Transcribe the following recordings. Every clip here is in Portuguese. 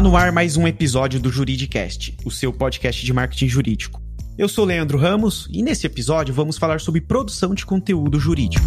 Está no ar mais um episódio do Juridicast, o seu podcast de marketing jurídico. Eu sou Leandro Ramos e nesse episódio vamos falar sobre produção de conteúdo jurídico.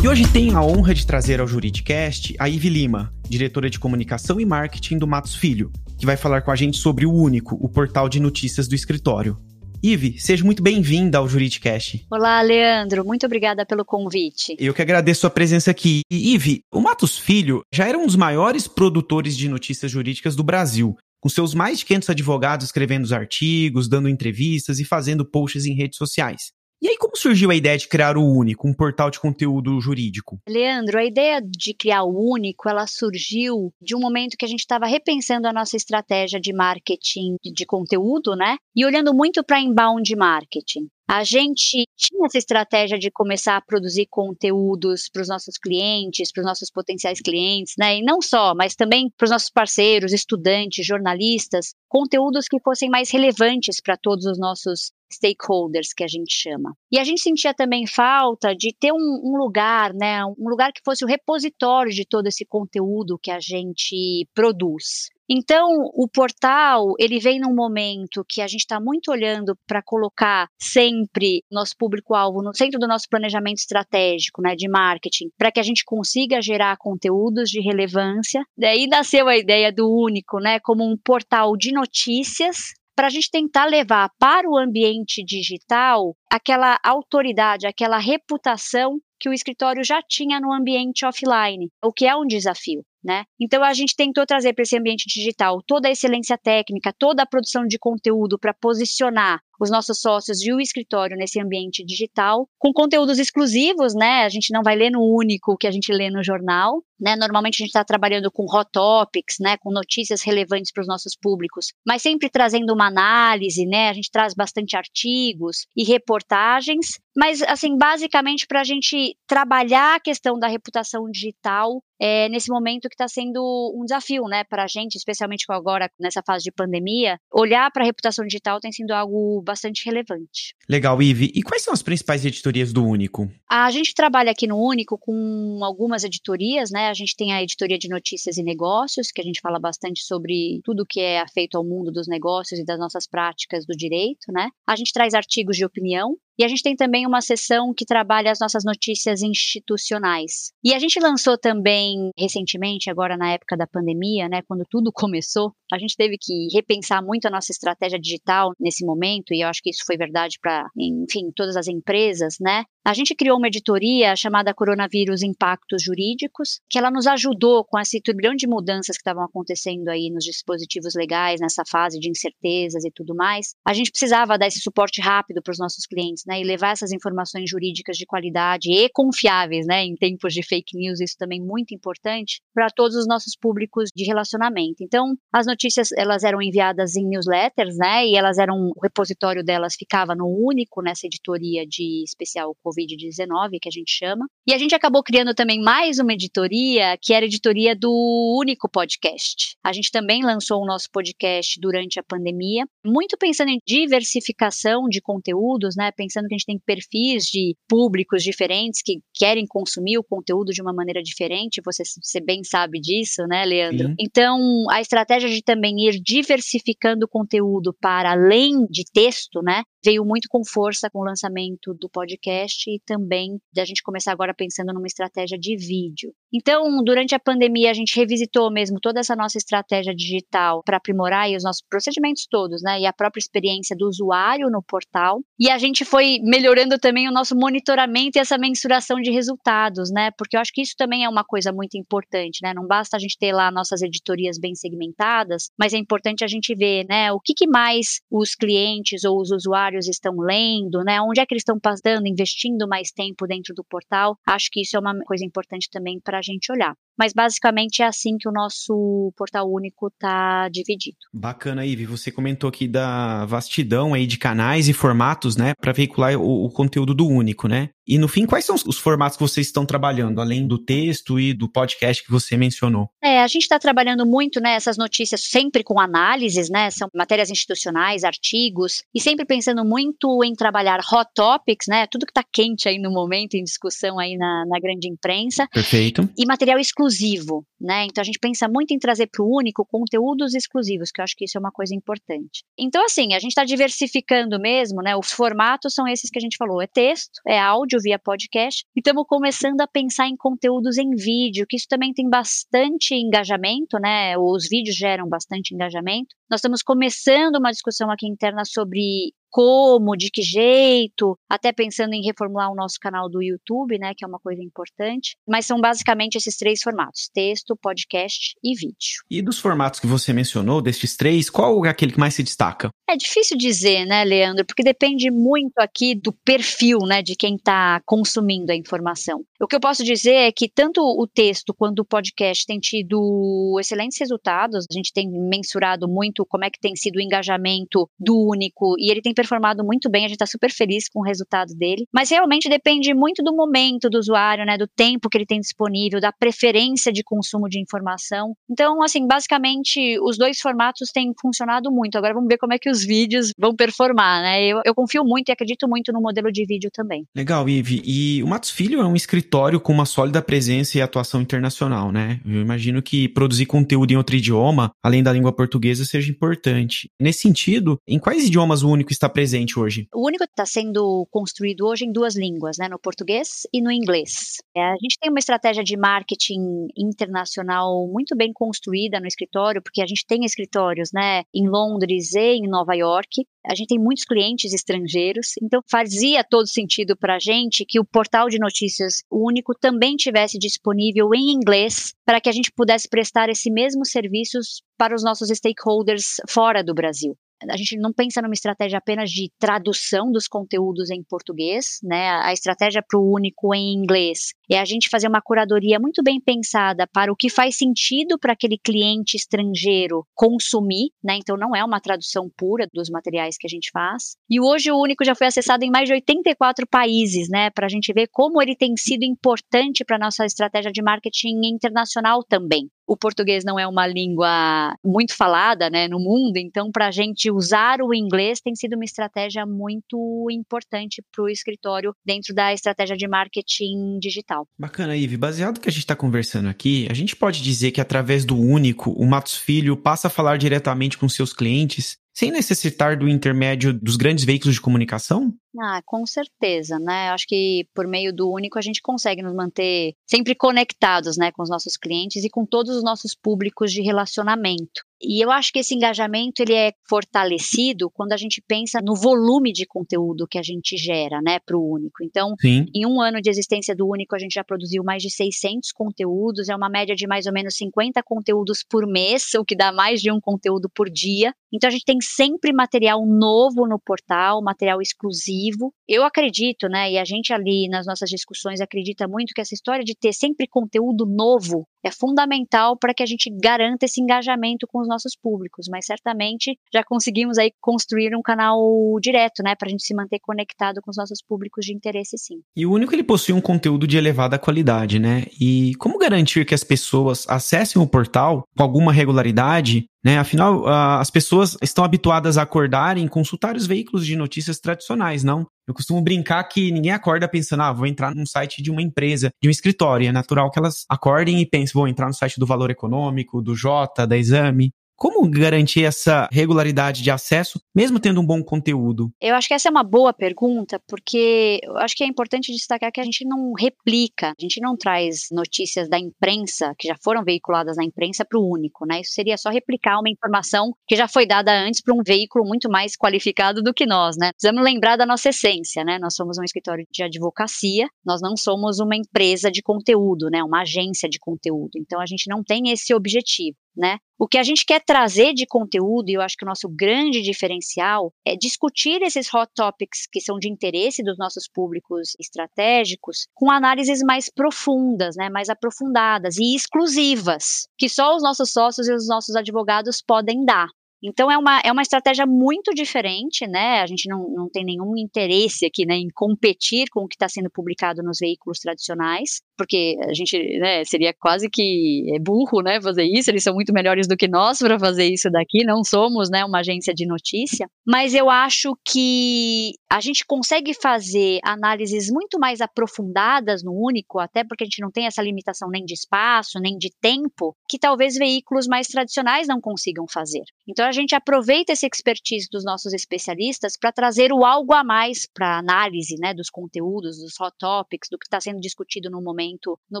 E hoje tenho a honra de trazer ao Juridicast a Ive Lima, diretora de comunicação e marketing do Matos Filho, que vai falar com a gente sobre o Único, o portal de notícias do escritório. Ive, seja muito bem-vinda ao Juridicast. Olá, Leandro. Muito obrigada pelo convite. Eu que agradeço a presença aqui. Ive, o Matos Filho já era um dos maiores produtores de notícias jurídicas do Brasil, com seus mais de 500 advogados escrevendo os artigos, dando entrevistas e fazendo posts em redes sociais. E aí, como surgiu a ideia de criar o Único, um portal de conteúdo jurídico? Leandro, a ideia de criar o Único, ela surgiu de um momento que a gente estava repensando a nossa estratégia de marketing de conteúdo, né? E olhando muito para inbound marketing. A gente tinha essa estratégia de começar a produzir conteúdos para os nossos clientes, para os nossos potenciais clientes, né? E não só, mas também para os nossos parceiros, estudantes, jornalistas, conteúdos que fossem mais relevantes para todos os nossos stakeholders que a gente chama. E a gente sentia também falta de ter um, um, lugar, né, um lugar que fosse o repositório de todo esse conteúdo que a gente produz. Então, o portal, ele vem num momento que a gente está muito olhando para colocar sempre nosso público-alvo no centro do nosso planejamento estratégico, né, de marketing, para que a gente consiga gerar conteúdos de relevância. Daí nasceu a ideia do Único, né, como um portal de notícias para a gente tentar levar para o ambiente digital aquela autoridade, aquela reputação que o escritório já tinha no ambiente offline, o que é um desafio. Né? Então a gente tentou trazer para esse ambiente digital toda a excelência técnica, toda a produção de conteúdo para posicionar os nossos sócios e o escritório nesse ambiente digital, com conteúdos exclusivos, né? A gente não vai ler no único que a gente lê no jornal, né? Normalmente a gente está trabalhando com hot topics, né? Com notícias relevantes para os nossos públicos, mas sempre trazendo uma análise, né? A gente traz bastante artigos e reportagens, mas assim, basicamente para a gente trabalhar a questão da reputação digital é, nesse momento que está sendo um desafio, né, para a gente, especialmente agora nessa fase de pandemia, olhar para a reputação digital tem sido algo bastante relevante. Legal, Ive. E quais são as principais editorias do Único? A gente trabalha aqui no Único com algumas editorias, né? A gente tem a editoria de notícias e negócios, que a gente fala bastante sobre tudo que é afeito ao mundo dos negócios e das nossas práticas do direito, né? A gente traz artigos de opinião, e a gente tem também uma seção que trabalha as nossas notícias institucionais. E a gente lançou também recentemente, agora na época da pandemia, né, quando tudo começou, a gente teve que repensar muito a nossa estratégia digital nesse momento, e eu acho que isso foi verdade para, enfim, todas as empresas, né? A gente criou uma editoria chamada Coronavírus Impactos Jurídicos, que ela nos ajudou com esse turbilhão de mudanças que estavam acontecendo aí nos dispositivos legais, nessa fase de incertezas e tudo mais. A gente precisava dar esse suporte rápido para os nossos clientes, né, e levar essas informações jurídicas de qualidade e confiáveis, né, em tempos de fake news, isso também muito importante para todos os nossos públicos de relacionamento. Então, as notícias elas eram enviadas em newsletters, né, e elas eram o repositório delas ficava no único nessa editoria de especial Covid-19 que a gente chama. E a gente acabou criando também mais uma editoria, que era a editoria do único podcast. A gente também lançou o nosso podcast durante a pandemia, muito pensando em diversificação de conteúdos, né, pensando que a gente tem perfis de públicos diferentes que querem consumir o conteúdo de uma maneira diferente, você, você bem sabe disso, né, Leandro? Sim. Então, a estratégia de também ir diversificando o conteúdo para além de texto, né, veio muito com força com o lançamento do podcast e também da gente começar agora pensando numa estratégia de vídeo. Então, durante a pandemia, a gente revisitou mesmo toda essa nossa estratégia digital para aprimorar os nossos procedimentos todos, né? E a própria experiência do usuário no portal. E a gente foi melhorando também o nosso monitoramento e essa mensuração de resultados, né? Porque eu acho que isso também é uma coisa muito importante, né? Não basta a gente ter lá nossas editorias bem segmentadas, mas é importante a gente ver, né? O que, que mais os clientes ou os usuários estão lendo, né? Onde é que eles estão passando, investindo mais tempo dentro do portal. Acho que isso é uma coisa importante também para a gente olhar. Mas basicamente é assim que o nosso portal único está dividido. Bacana, Ive. Você comentou aqui da vastidão aí de canais e formatos, né, para veicular o, o, conteúdo do único, né? E no fim, quais são os formatos que vocês estão trabalhando, além do texto e do podcast que você mencionou? É, a gente está trabalhando muito, né, essas notícias sempre com análises, né, são matérias institucionais, artigos, e sempre pensando muito em trabalhar hot topics, né, tudo que está quente aí no momento, em discussão aí na, na grande imprensa. Perfeito. E material exclusivo exclusivo. né? Então a gente pensa muito em trazer para o único conteúdos exclusivos, que eu acho que isso é uma coisa importante. Então, assim, a gente está diversificando mesmo, né? Os formatos são esses que a gente falou: é texto, é áudio via podcast, e estamos começando a pensar em conteúdos em vídeo, que isso também tem bastante engajamento, né? Os vídeos geram bastante engajamento. Nós estamos começando uma discussão aqui interna sobre como, de que jeito, até pensando em reformular o nosso canal do YouTube, né, que é uma coisa importante. Mas são basicamente esses três formatos: texto, podcast e vídeo. E dos formatos que você mencionou, destes três, qual é aquele que mais se destaca? É difícil dizer, né, Leandro, porque depende muito aqui do perfil, né, de quem está consumindo a informação. O que eu posso dizer é que tanto o texto quanto o podcast têm tido excelentes resultados. A gente tem mensurado muito como é que tem sido o engajamento do único e ele tem performado muito bem, a gente está super feliz com o resultado dele. Mas realmente depende muito do momento do usuário, né, do tempo que ele tem disponível, da preferência de consumo de informação. Então, assim, basicamente, os dois formatos têm funcionado muito. Agora vamos ver como é que os vídeos vão performar, né? Eu, eu confio muito e acredito muito no modelo de vídeo também. Legal, Ive. E o Matos Filho é um escritório com uma sólida presença e atuação internacional, né? Eu imagino que produzir conteúdo em outro idioma, além da língua portuguesa, seja importante. Nesse sentido, em quais idiomas o Único está presente hoje? O único está sendo construído hoje em duas línguas, né, no português e no inglês. É, a gente tem uma estratégia de marketing internacional muito bem construída no escritório, porque a gente tem escritórios, né, em Londres e em Nova York. A gente tem muitos clientes estrangeiros, então fazia todo sentido para a gente que o portal de notícias único também tivesse disponível em inglês para que a gente pudesse prestar esse mesmo serviços para os nossos stakeholders fora do Brasil a gente não pensa numa estratégia apenas de tradução dos conteúdos em português, né? A estratégia para o único em inglês é a gente fazer uma curadoria muito bem pensada para o que faz sentido para aquele cliente estrangeiro consumir, né? Então não é uma tradução pura dos materiais que a gente faz. E hoje o único já foi acessado em mais de 84 países, né? Para a gente ver como ele tem sido importante para nossa estratégia de marketing internacional também o português não é uma língua muito falada né, no mundo, então para a gente usar o inglês tem sido uma estratégia muito importante para o escritório dentro da estratégia de marketing digital. Bacana, Ive. Baseado no que a gente está conversando aqui, a gente pode dizer que através do Único, o Matos Filho passa a falar diretamente com seus clientes sem necessitar do intermédio dos grandes veículos de comunicação? Ah, com certeza, né? Acho que por meio do único a gente consegue nos manter sempre conectados, né, com os nossos clientes e com todos os nossos públicos de relacionamento. E eu acho que esse engajamento ele é fortalecido quando a gente pensa no volume de conteúdo que a gente gera, né, para o Único. Então, Sim. em um ano de existência do Único, a gente já produziu mais de 600 conteúdos, é uma média de mais ou menos 50 conteúdos por mês, o que dá mais de um conteúdo por dia. Então, a gente tem sempre material novo no portal, material exclusivo. Eu acredito, né, e a gente ali nas nossas discussões acredita muito que essa história de ter sempre conteúdo novo é fundamental para que a gente garanta esse engajamento com os nossos públicos, mas certamente já conseguimos aí construir um canal direto, né, para a gente se manter conectado com os nossos públicos de interesse, sim. E o único ele possui um conteúdo de elevada qualidade, né? E como garantir que as pessoas acessem o portal com alguma regularidade né? Afinal, uh, as pessoas estão habituadas a acordarem e consultar os veículos de notícias tradicionais, não? Eu costumo brincar que ninguém acorda pensando, ah, vou entrar num site de uma empresa, de um escritório. É natural que elas acordem e pensem, vou entrar no site do Valor Econômico, do Jota, da Exame. Como garantir essa regularidade de acesso, mesmo tendo um bom conteúdo? Eu acho que essa é uma boa pergunta, porque eu acho que é importante destacar que a gente não replica, a gente não traz notícias da imprensa, que já foram veiculadas na imprensa, para o único, né? Isso seria só replicar uma informação que já foi dada antes para um veículo muito mais qualificado do que nós, né? Precisamos lembrar da nossa essência, né? Nós somos um escritório de advocacia, nós não somos uma empresa de conteúdo, né? Uma agência de conteúdo. Então a gente não tem esse objetivo né? O que a gente quer trazer de conteúdo, e eu acho que o nosso grande diferencial, é discutir esses hot topics que são de interesse dos nossos públicos estratégicos com análises mais profundas, né, mais aprofundadas e exclusivas, que só os nossos sócios e os nossos advogados podem dar. Então é uma, é uma estratégia muito diferente, né? A gente não, não tem nenhum interesse aqui né, em competir com o que está sendo publicado nos veículos tradicionais, porque a gente né, seria quase que é burro né, fazer isso, eles são muito melhores do que nós para fazer isso daqui, não somos né, uma agência de notícia, mas eu acho que a gente consegue fazer análises muito mais aprofundadas no único, até porque a gente não tem essa limitação nem de espaço, nem de tempo, que talvez veículos mais tradicionais não consigam fazer. Então a gente aproveita esse expertise dos nossos especialistas para trazer o algo a mais para análise né, dos conteúdos, dos hot topics, do que está sendo discutido no momento no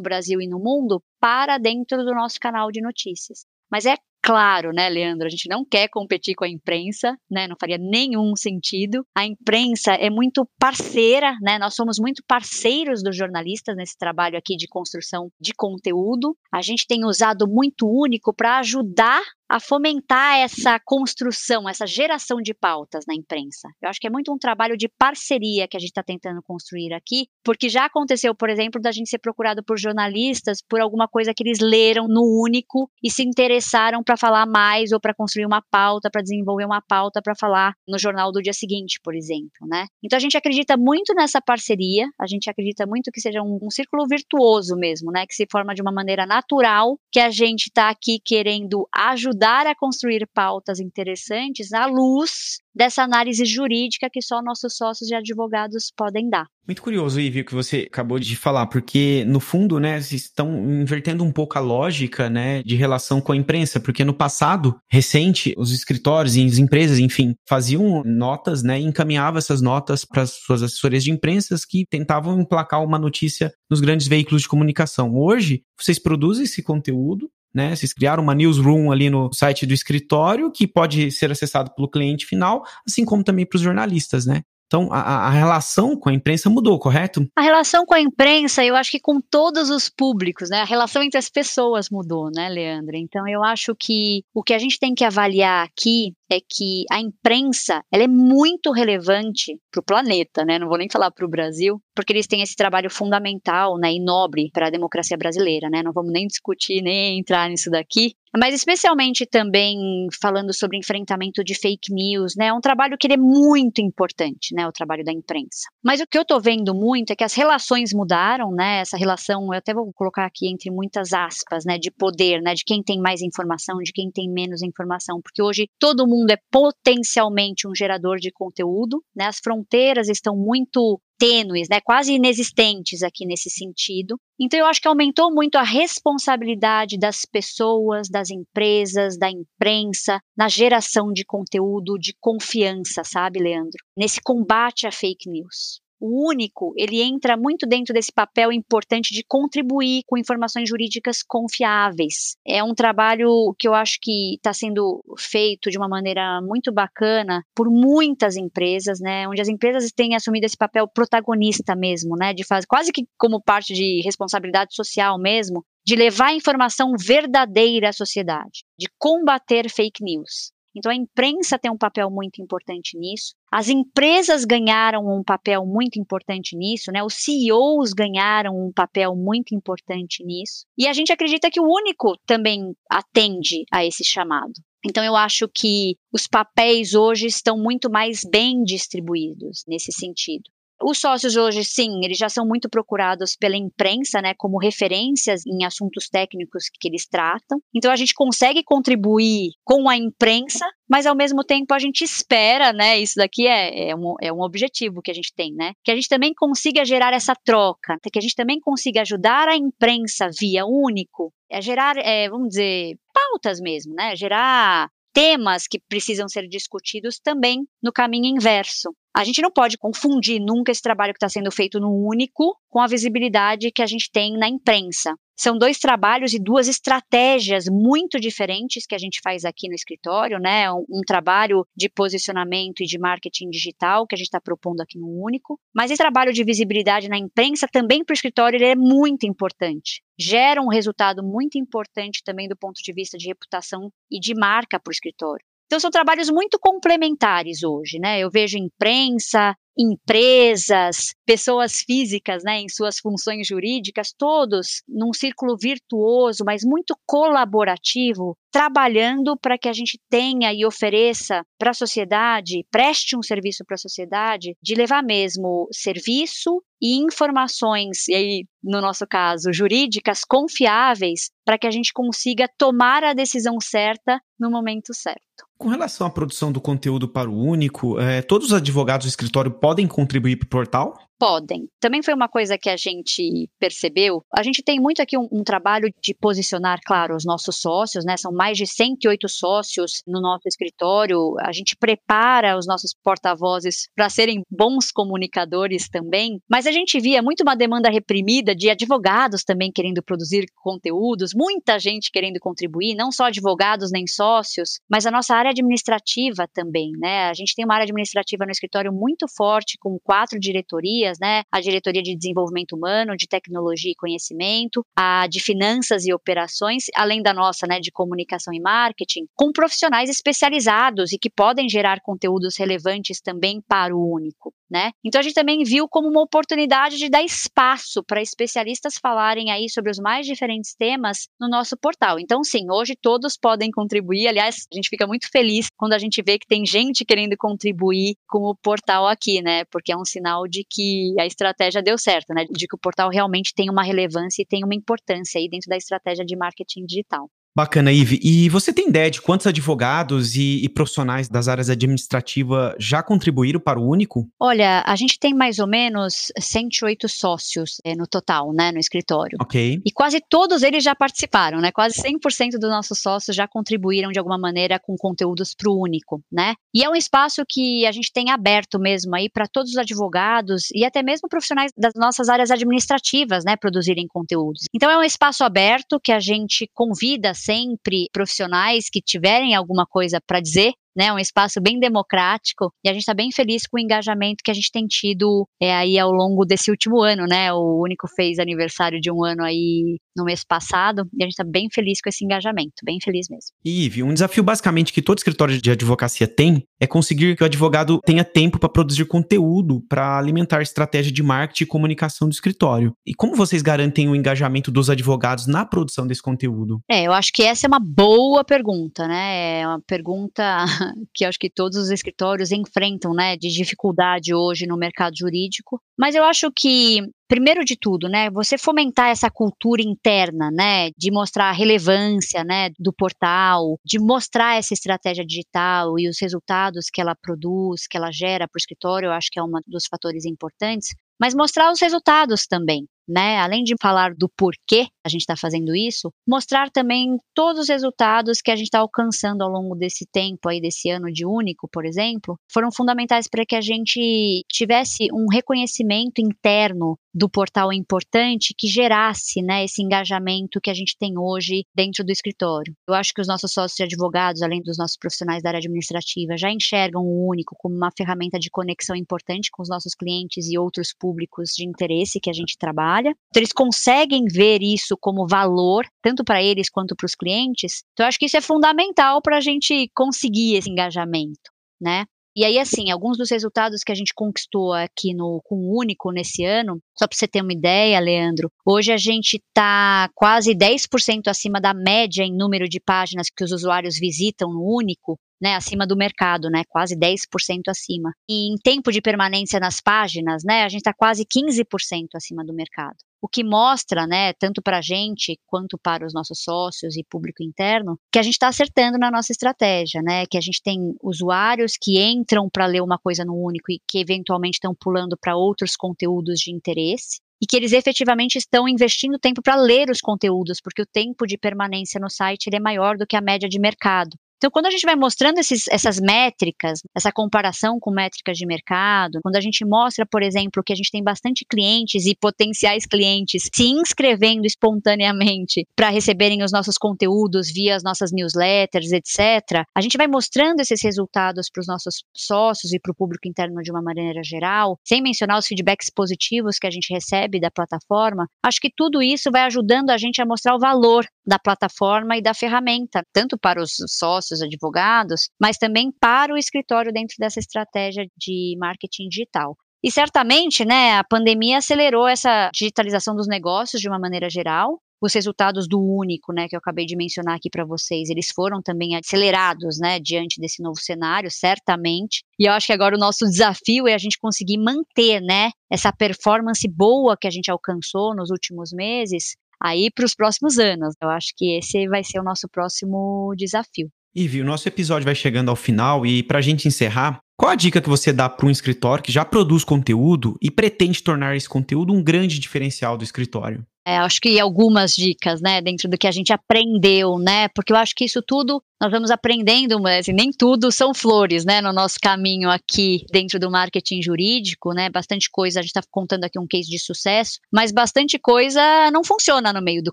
Brasil e no mundo, para dentro do nosso canal de notícias. Mas é claro, né, Leandro? A gente não quer competir com a imprensa, né? Não faria nenhum sentido. A imprensa é muito parceira, né? Nós somos muito parceiros dos jornalistas nesse trabalho aqui de construção de conteúdo. A gente tem usado muito único para ajudar a fomentar essa construção, essa geração de pautas na imprensa. Eu acho que é muito um trabalho de parceria que a gente está tentando construir aqui, porque já aconteceu, por exemplo, da gente ser procurado por jornalistas por alguma coisa que eles leram no único e se interessaram para falar mais ou para construir uma pauta, para desenvolver uma pauta para falar no jornal do dia seguinte, por exemplo, né? Então a gente acredita muito nessa parceria, a gente acredita muito que seja um, um círculo virtuoso mesmo, né? Que se forma de uma maneira natural, que a gente está aqui querendo ajudar ajudar a construir pautas interessantes à luz dessa análise jurídica que só nossos sócios e advogados podem dar. Muito curioso, Ivy, o que você acabou de falar, porque no fundo, né, vocês estão invertendo um pouco a lógica, né, de relação com a imprensa, porque no passado recente, os escritórios e as empresas, enfim, faziam notas, né, e encaminhavam essas notas para as suas assessorias de imprensa que tentavam emplacar uma notícia nos grandes veículos de comunicação. Hoje, vocês produzem esse conteúdo, né? Vocês criaram uma newsroom ali no site do escritório que pode ser acessado pelo cliente final, assim como também para os jornalistas, né? Então, a, a, relação com a imprensa mudou, correto? A relação com a imprensa, eu acho que com todos os públicos, né? A relação entre as pessoas mudou, né, Leandro? Então, eu acho que o que a gente tem que avaliar aqui é que a imprensa ela é muito relevante para o planeta, né? Não vou nem falar para o Brasil, porque eles têm esse trabalho fundamental, né, e nobre para a democracia brasileira, né? Não vamos nem discutir nem entrar nisso daqui, mas especialmente também falando sobre enfrentamento de fake news, né? É um trabalho que é muito importante, né? O trabalho da imprensa. Mas o que eu estou vendo muito é que as relações mudaram, né? Essa relação, eu até vou colocar aqui entre muitas aspas, né? De poder, né? De quem tem mais informação, de quem tem menos informação, porque hoje todo mundo mundo é potencialmente um gerador de conteúdo, né? As fronteiras estão muito tênues, né, quase inexistentes aqui nesse sentido. Então eu acho que aumentou muito a responsabilidade das pessoas, das empresas, da imprensa na geração de conteúdo de confiança, sabe, Leandro? Nesse combate à fake news. O único, ele entra muito dentro desse papel importante de contribuir com informações jurídicas confiáveis. É um trabalho que eu acho que está sendo feito de uma maneira muito bacana por muitas empresas, né? Onde as empresas têm assumido esse papel protagonista mesmo, né? De fazer quase que como parte de responsabilidade social mesmo, de levar informação verdadeira à sociedade, de combater fake news. Então a imprensa tem um papel muito importante nisso. As empresas ganharam um papel muito importante nisso, né? Os CEOs ganharam um papel muito importante nisso. E a gente acredita que o único também atende a esse chamado. Então eu acho que os papéis hoje estão muito mais bem distribuídos nesse sentido. Os sócios hoje, sim, eles já são muito procurados pela imprensa, né, como referências em assuntos técnicos que eles tratam. Então a gente consegue contribuir com a imprensa, mas ao mesmo tempo a gente espera, né, isso daqui é, é, um, é um objetivo que a gente tem, né, que a gente também consiga gerar essa troca, que a gente também consiga ajudar a imprensa via único, a gerar, é, vamos dizer, pautas mesmo, né, gerar temas que precisam ser discutidos também no caminho inverso. A gente não pode confundir nunca esse trabalho que está sendo feito no único com a visibilidade que a gente tem na imprensa. São dois trabalhos e duas estratégias muito diferentes que a gente faz aqui no escritório, né? Um, um trabalho de posicionamento e de marketing digital que a gente está propondo aqui no Único. Mas esse trabalho de visibilidade na imprensa também para o escritório ele é muito importante. Gera um resultado muito importante também do ponto de vista de reputação e de marca para o escritório. Então são trabalhos muito complementares hoje, né? Eu vejo imprensa, empresas, pessoas físicas, né, em suas funções jurídicas, todos num círculo virtuoso, mas muito colaborativo, trabalhando para que a gente tenha e ofereça para a sociedade, preste um serviço para a sociedade, de levar mesmo serviço e informações, e aí, no nosso caso, jurídicas confiáveis, para que a gente consiga tomar a decisão certa no momento certo. Com relação à produção do conteúdo para o único, é, todos os advogados do escritório podem contribuir para o portal? Podem. Também foi uma coisa que a gente percebeu. A gente tem muito aqui um, um, trabalho de posicionar, claro, os nossos sócios, né? São mais de 108 sócios no nosso escritório. A gente prepara os nossos porta-vozes para serem bons comunicadores também. Mas a gente via muito uma demanda reprimida de advogados também querendo produzir conteúdos, muita gente querendo contribuir, não só advogados nem sócios, mas a nossa área administrativa também, né? A gente tem uma área administrativa no escritório muito forte, com quatro diretorias diretorias, né? A diretoria de desenvolvimento humano, de tecnologia e conhecimento, a de finanças e operações, além da nossa, né, de comunicação e marketing, com profissionais especializados e que podem gerar conteúdos relevantes também para o único. Né? Então a gente também viu como uma oportunidade de dar espaço para especialistas falarem aí sobre os mais diferentes temas no nosso portal. Então sim, hoje todos podem contribuir. Aliás, a gente fica muito feliz quando a gente vê que tem gente querendo contribuir com o portal aqui, né? Porque é um sinal de que a estratégia deu certo, né? De que o portal realmente tem uma relevância e tem uma importância aí dentro da estratégia de marketing digital. Bacana, Ive. E você tem ideia de quantos advogados e, e, profissionais das áreas administrativas já contribuíram para o Único? Olha, a gente tem mais ou menos 108 sócios é, no total, né, no escritório. Ok. E quase todos eles já participaram, né? Quase 100% dos nossos sócios já contribuíram de alguma maneira com conteúdos para o Único, né? E é um espaço que a gente tem aberto mesmo aí para todos os advogados e até mesmo profissionais das nossas áreas administrativas, né, produzirem conteúdos. Então é um espaço aberto que a gente convida sempre profissionais que tiverem alguma coisa para dizer né? Um espaço bem democrático e a gente está bem feliz com o engajamento que a gente tem tido é, aí ao longo desse último ano, né? O Único fez aniversário de um ano aí no mês passado e a gente está bem feliz com esse engajamento, bem feliz mesmo. E Ive, um desafio basicamente que todo escritório de advocacia tem é conseguir que o advogado tenha tempo para produzir conteúdo para alimentar estratégia de marketing e comunicação do escritório. E como vocês garantem o engajamento dos advogados na produção desse conteúdo? É, eu acho que essa é uma boa pergunta, né? É uma pergunta que acho que todos os escritórios enfrentam, né, de dificuldade hoje no mercado jurídico. Mas eu acho que primeiro de tudo, né, você fomentar essa cultura interna, né, de mostrar a relevância, né, do portal, de mostrar essa estratégia digital e os resultados que ela produz, que ela gera para o escritório, eu acho que é um dos fatores importantes, mas mostrar os resultados também, né? Além de falar do porquê a gente está fazendo isso, mostrar também todos os resultados que a gente está alcançando ao longo desse tempo aí, desse ano de único, por exemplo, foram fundamentais para que a gente tivesse um reconhecimento interno do portal importante que gerasse né, esse engajamento que a gente tem hoje dentro do escritório. Eu acho que os nossos sócios advogados, além dos nossos profissionais da área administrativa, já enxergam o único como uma ferramenta de conexão importante com os nossos clientes e outros públicos de interesse que a gente trabalha. Então, eles conseguem ver isso como valor, tanto para eles quanto para os clientes. Então, eu acho que isso é fundamental para a gente conseguir esse engajamento. Né? E aí, assim, alguns dos resultados que a gente conquistou aqui no com o Único nesse ano, só para você ter uma ideia, Leandro, hoje a gente está quase 10% acima da média em número de páginas que os usuários visitam no Único, né, acima do mercado, né, quase 10% acima. E em tempo de permanência nas páginas, né, a gente está quase 15% acima do mercado o que mostra, né, tanto para a gente quanto para os nossos sócios e público interno, que a gente está acertando na nossa estratégia, né, que a gente tem usuários que entram para ler uma coisa no único e que eventualmente estão pulando para outros conteúdos de interesse, e que eles efetivamente estão investindo tempo para ler os conteúdos, porque o tempo de permanência no site é maior do que a média de mercado. Então, quando a gente vai mostrando esses, essas métricas, essa comparação com métricas de mercado, quando a gente mostra, por exemplo, que a gente tem bastante clientes e potenciais clientes se inscrevendo espontaneamente para receberem os nossos conteúdos via as nossas newsletters, etc., a gente vai mostrando esses resultados para os nossos sócios e para o público interno de uma maneira geral, sem mencionar os feedbacks positivos que a gente recebe da plataforma. Acho que tudo isso vai ajudando a gente a mostrar o valor da plataforma e da ferramenta, tanto para os sócios sócios, advogados, mas também para o escritório dentro dessa estratégia de marketing digital. E certamente, né, a pandemia acelerou essa digitalização dos negócios de uma maneira geral. Os resultados do único, né, que eu acabei de mencionar aqui para vocês, eles foram também acelerados, né, diante desse novo cenário, certamente. E eu acho que agora o nosso desafio é a gente conseguir manter, né, essa performance boa que a gente alcançou nos últimos meses aí para os próximos anos. Eu acho que esse vai ser o nosso próximo desafio. Ivi, o nosso episódio vai chegando ao final e para a gente encerrar, qual a dica que você dá para um escritório que já produz conteúdo e pretende tornar esse conteúdo um grande diferencial do escritório? É, acho que algumas dicas, né, dentro do que a gente aprendeu, né, porque eu acho que isso tudo nós vamos aprendendo, mas assim, nem tudo são flores, né, no nosso caminho aqui dentro do marketing jurídico, né, bastante coisa, a gente está contando aqui um case de sucesso, mas bastante coisa não funciona no meio do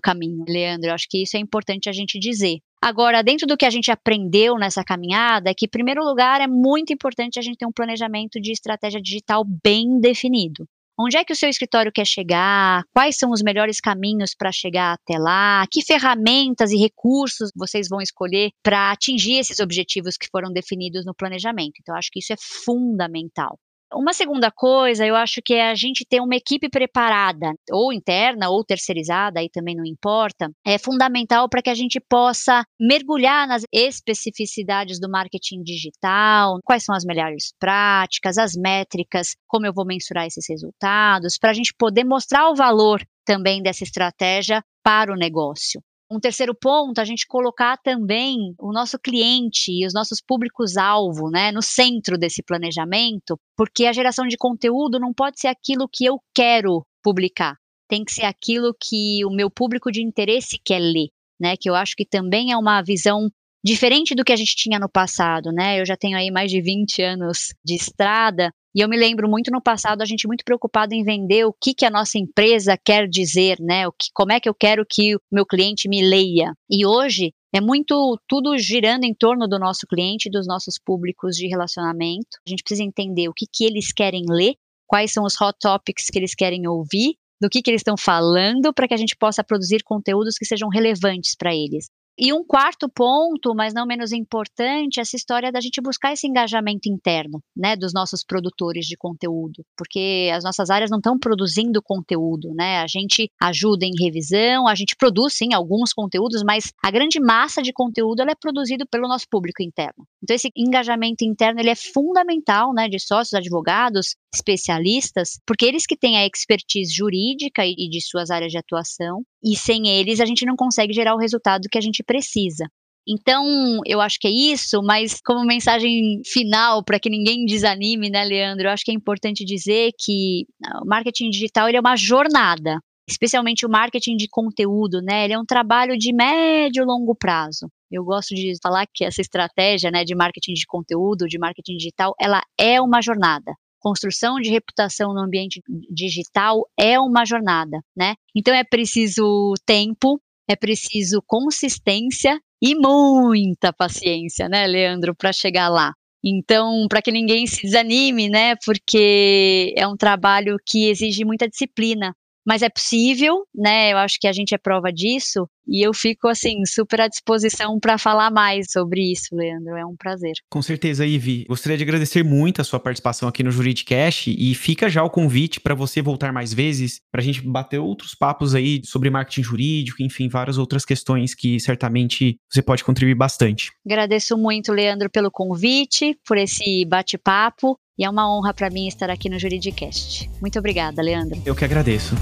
caminho, Leandro, eu acho que isso é importante a gente dizer. Agora, dentro do que a gente aprendeu nessa caminhada, é que, em primeiro lugar, é muito importante a gente ter um planejamento de estratégia digital bem definido. Onde é que o seu escritório quer chegar? Quais são os melhores caminhos para chegar até lá? Que ferramentas e recursos vocês vão escolher para atingir esses objetivos que foram definidos no planejamento? Então, acho que isso é fundamental. Uma segunda coisa, eu acho que é a gente ter uma equipe preparada, ou interna ou terceirizada, aí também não importa, é fundamental para que a gente possa mergulhar nas especificidades do marketing digital, quais são as melhores práticas, as métricas, como eu vou mensurar esses resultados, para a gente poder mostrar o valor também dessa estratégia para o negócio. Um terceiro ponto, a gente colocar também o nosso cliente e os nossos públicos-alvo né, no centro desse planejamento, porque a geração de conteúdo não pode ser aquilo que eu quero publicar, tem que ser aquilo que o meu público de interesse quer ler, né? Que eu acho que também é uma visão diferente do que a gente tinha no passado, né? Eu já tenho aí mais de 20 anos de estrada e eu me lembro muito no passado a gente muito preocupado em vender o que, que a nossa empresa quer dizer, né? O que, como é que eu quero que o meu cliente me leia. E hoje é muito tudo girando em torno do nosso cliente, dos nossos públicos de relacionamento. A gente precisa entender o que, que eles querem ler, quais são os hot topics que eles querem ouvir, do que, que eles estão falando, para que a gente possa produzir conteúdos que sejam relevantes para eles. E um quarto ponto, mas não menos importante, essa história da gente buscar esse engajamento interno, né, dos nossos produtores de conteúdo, porque as nossas áreas não estão produzindo conteúdo, né? A gente ajuda em revisão, a gente produz sim alguns conteúdos, mas a grande massa de conteúdo ela é produzido pelo nosso público interno. Então esse engajamento interno ele é fundamental, né, de sócios, advogados, especialistas, porque eles que têm a expertise jurídica e de suas áreas de atuação, e sem eles a gente não consegue gerar o resultado que a gente precisa. Então, eu acho que é isso, mas como mensagem final, para que ninguém desanime, né, Leandro? Eu acho que é importante dizer que ah, o marketing digital ele é uma jornada, especialmente o marketing de conteúdo, né? Ele é um trabalho de médio e longo prazo. Eu gosto de falar que essa estratégia, né, de marketing de conteúdo, de marketing digital, ela é uma jornada construção de reputação no ambiente digital é uma jornada, né? Então é preciso tempo, é preciso consistência e muita paciência, né, Leandro, para chegar lá. Então, para que ninguém se desanime, né, porque é um trabalho que exige muita disciplina, mas é possível, né? Eu acho que a gente é prova disso e eu fico assim super à disposição para falar mais sobre isso, Leandro. É um prazer. Com certeza, Ivi. Gostaria de agradecer muito a sua participação aqui no Juridicast e fica já o convite para você voltar mais vezes para a gente bater outros papos aí sobre marketing jurídico, enfim, várias outras questões que certamente você pode contribuir bastante. Agradeço muito, Leandro, pelo convite, por esse bate-papo e é uma honra para mim estar aqui no Juridicast. Muito obrigada, Leandro. Eu que agradeço.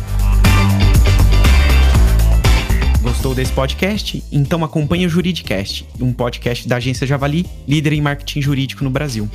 Gostou desse podcast? Então acompanhe o Juridicast, um podcast da agência Javali, líder em marketing jurídico no Brasil.